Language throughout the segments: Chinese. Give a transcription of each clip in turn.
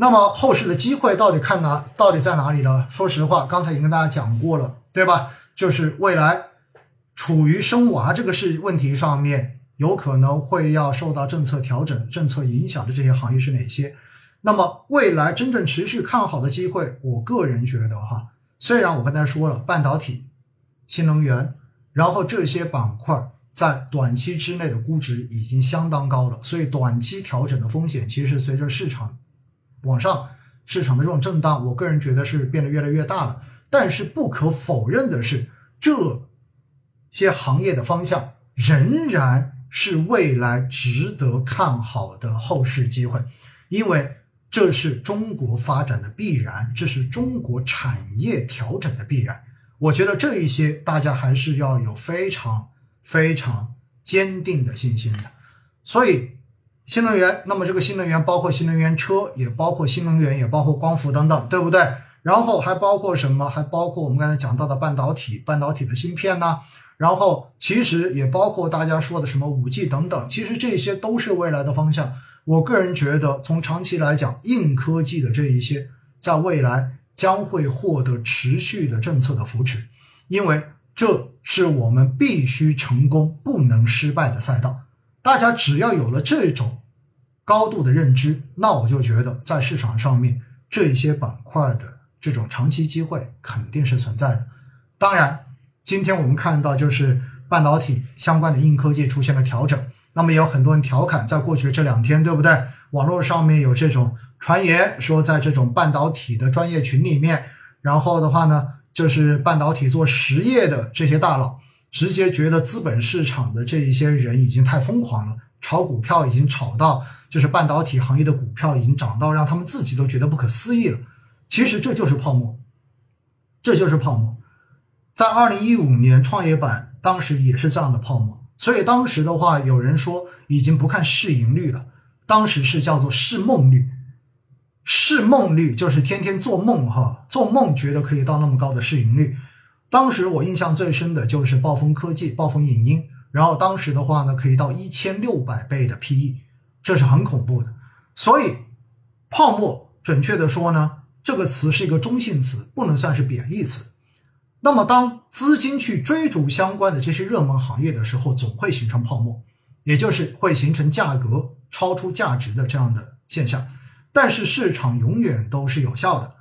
那么后市的机会到底看哪？到底在哪里呢？说实话，刚才已经跟大家讲过了，对吧？就是未来处于生娃这个事问题上面，有可能会要受到政策调整、政策影响的这些行业是哪些？那么未来真正持续看好的机会，我个人觉得哈，虽然我刚才说了半导体、新能源，然后这些板块在短期之内的估值已经相当高了，所以短期调整的风险其实随着市场往上市场的这种震荡，我个人觉得是变得越来越大了。但是不可否认的是，这些行业的方向仍然是未来值得看好的后市机会，因为。这是中国发展的必然，这是中国产业调整的必然。我觉得这一些大家还是要有非常非常坚定的信心的。所以，新能源，那么这个新能源包括新能源车，也包括新能源，也包括光伏等等，对不对？然后还包括什么？还包括我们刚才讲到的半导体，半导体的芯片呢？然后其实也包括大家说的什么五 G 等等，其实这些都是未来的方向。我个人觉得，从长期来讲，硬科技的这一些，在未来将会获得持续的政策的扶持，因为这是我们必须成功、不能失败的赛道。大家只要有了这种高度的认知，那我就觉得在市场上面这些板块的这种长期机会肯定是存在的。当然，今天我们看到就是半导体相关的硬科技出现了调整。那么也有很多人调侃，在过去这两天，对不对？网络上面有这种传言说，在这种半导体的专业群里面，然后的话呢，就是半导体做实业的这些大佬，直接觉得资本市场的这一些人已经太疯狂了，炒股票已经炒到，就是半导体行业的股票已经涨到让他们自己都觉得不可思议了。其实这就是泡沫，这就是泡沫。在二零一五年创业板当时也是这样的泡沫。所以当时的话，有人说已经不看市盈率了，当时是叫做市梦率，市梦率就是天天做梦哈，做梦觉得可以到那么高的市盈率。当时我印象最深的就是暴风科技、暴风影音，然后当时的话呢，可以到一千六百倍的 PE，这是很恐怖的。所以泡沫，准确的说呢，这个词是一个中性词，不能算是贬义词。那么，当资金去追逐相关的这些热门行业的时候，总会形成泡沫，也就是会形成价格超出价值的这样的现象。但是市场永远都是有效的。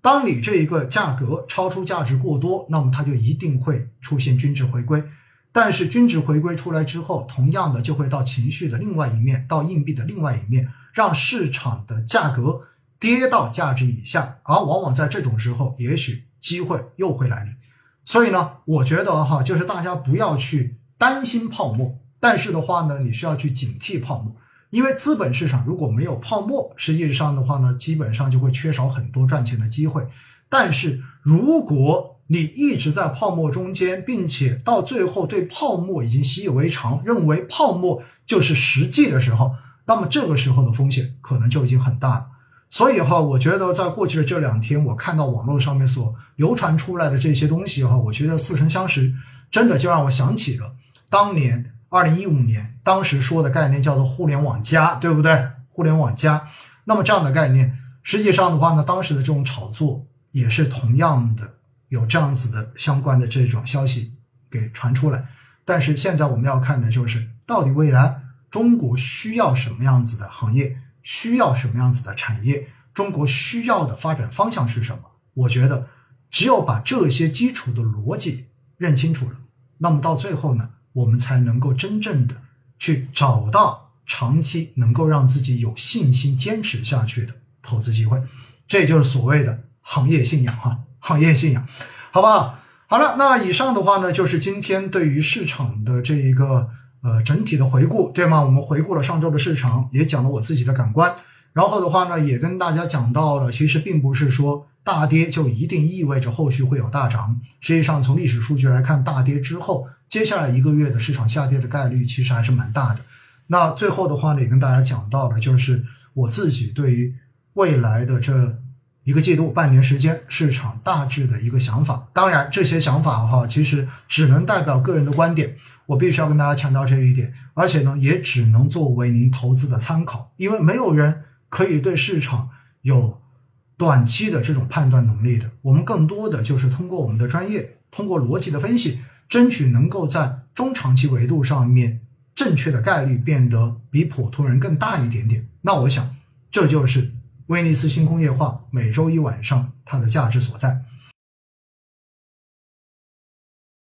当你这一个价格超出价值过多，那么它就一定会出现均值回归。但是均值回归出来之后，同样的就会到情绪的另外一面，到硬币的另外一面，让市场的价格跌到价值以下。而往往在这种时候，也许机会又会来临。所以呢，我觉得哈，就是大家不要去担心泡沫，但是的话呢，你需要去警惕泡沫，因为资本市场如果没有泡沫，实际上的话呢，基本上就会缺少很多赚钱的机会。但是如果你一直在泡沫中间，并且到最后对泡沫已经习以为常，认为泡沫就是实际的时候，那么这个时候的风险可能就已经很大了。所以哈，我觉得在过去的这两天，我看到网络上面所流传出来的这些东西哈，我觉得似曾相识，真的就让我想起了当年二零一五年当时说的概念叫做“互联网加”，对不对？互联网加，那么这样的概念，实际上的话呢，当时的这种炒作也是同样的有这样子的相关的这种消息给传出来。但是现在我们要看的就是，到底未来中国需要什么样子的行业？需要什么样子的产业？中国需要的发展方向是什么？我觉得，只有把这些基础的逻辑认清楚了，那么到最后呢，我们才能够真正的去找到长期能够让自己有信心坚持下去的投资机会。这就是所谓的行业信仰哈，行业信仰，好不好？好了，那以上的话呢，就是今天对于市场的这一个。呃，整体的回顾，对吗？我们回顾了上周的市场，也讲了我自己的感官。然后的话呢，也跟大家讲到了，其实并不是说大跌就一定意味着后续会有大涨。实际上，从历史数据来看，大跌之后，接下来一个月的市场下跌的概率其实还是蛮大的。那最后的话呢，也跟大家讲到了，就是我自己对于未来的这一个季度、半年时间市场大致的一个想法。当然，这些想法哈，其实只能代表个人的观点。我必须要跟大家强调这一点，而且呢，也只能作为您投资的参考，因为没有人可以对市场有短期的这种判断能力的。我们更多的就是通过我们的专业，通过逻辑的分析，争取能够在中长期维度上面正确的概率变得比普通人更大一点点。那我想，这就是威尼斯新工业化每周一晚上它的价值所在。